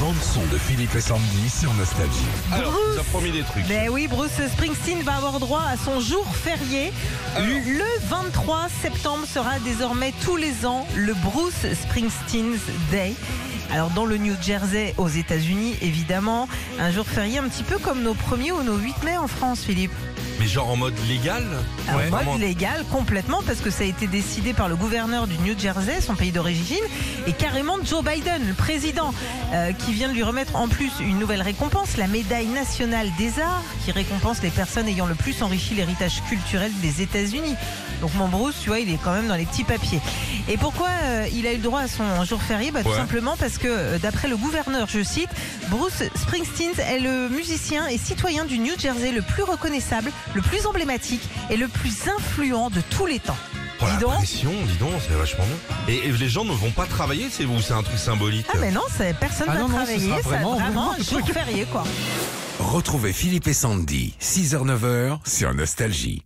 bande son de Philippe et Sandy sur Nostalgie. Alors, Bruce. a promis des trucs. Ben oui, Bruce Springsteen va avoir droit à son jour férié. Alors. Le 23 septembre sera désormais tous les ans le Bruce Springsteen's Day. Alors dans le New Jersey aux États-Unis, évidemment, un jour férié un petit peu comme nos 1er ou nos 8 mai en France, Philippe. Mais genre en mode légal? En Ouais. mode Vraiment. légal complètement parce que ça a été décidé par le gouverneur du New Jersey, son pays d'origine, et carrément Joe Biden, le président, euh, qui vient de lui remettre en plus une nouvelle récompense, la médaille nationale des arts, qui récompense les personnes ayant le plus enrichi l'héritage culturel des États-Unis. Donc mon Bruce, tu vois, il est quand même dans les petits papiers. Et pourquoi euh, il a eu le droit à son jour férié bah, Tout Ouais. simplement parce que, euh, d'après le gouverneur, je cite, Bruce Springsteen est le musicien et citoyen du New Jersey le plus reconnaissable, le plus emblématique et le plus influent de tous les temps. Oh, la Dis donc. pression, dis donc, c'est vachement bien. Et, et les gens ne vont pas travailler, c'est ou c'est un truc symbolique Ah mais non, c'est- personne Ah va non, travailler, c'est vraiment- vraiment un jour férié quoi. Retrouvez Philippe et Sandy, 6h-9h sur Nostalgie.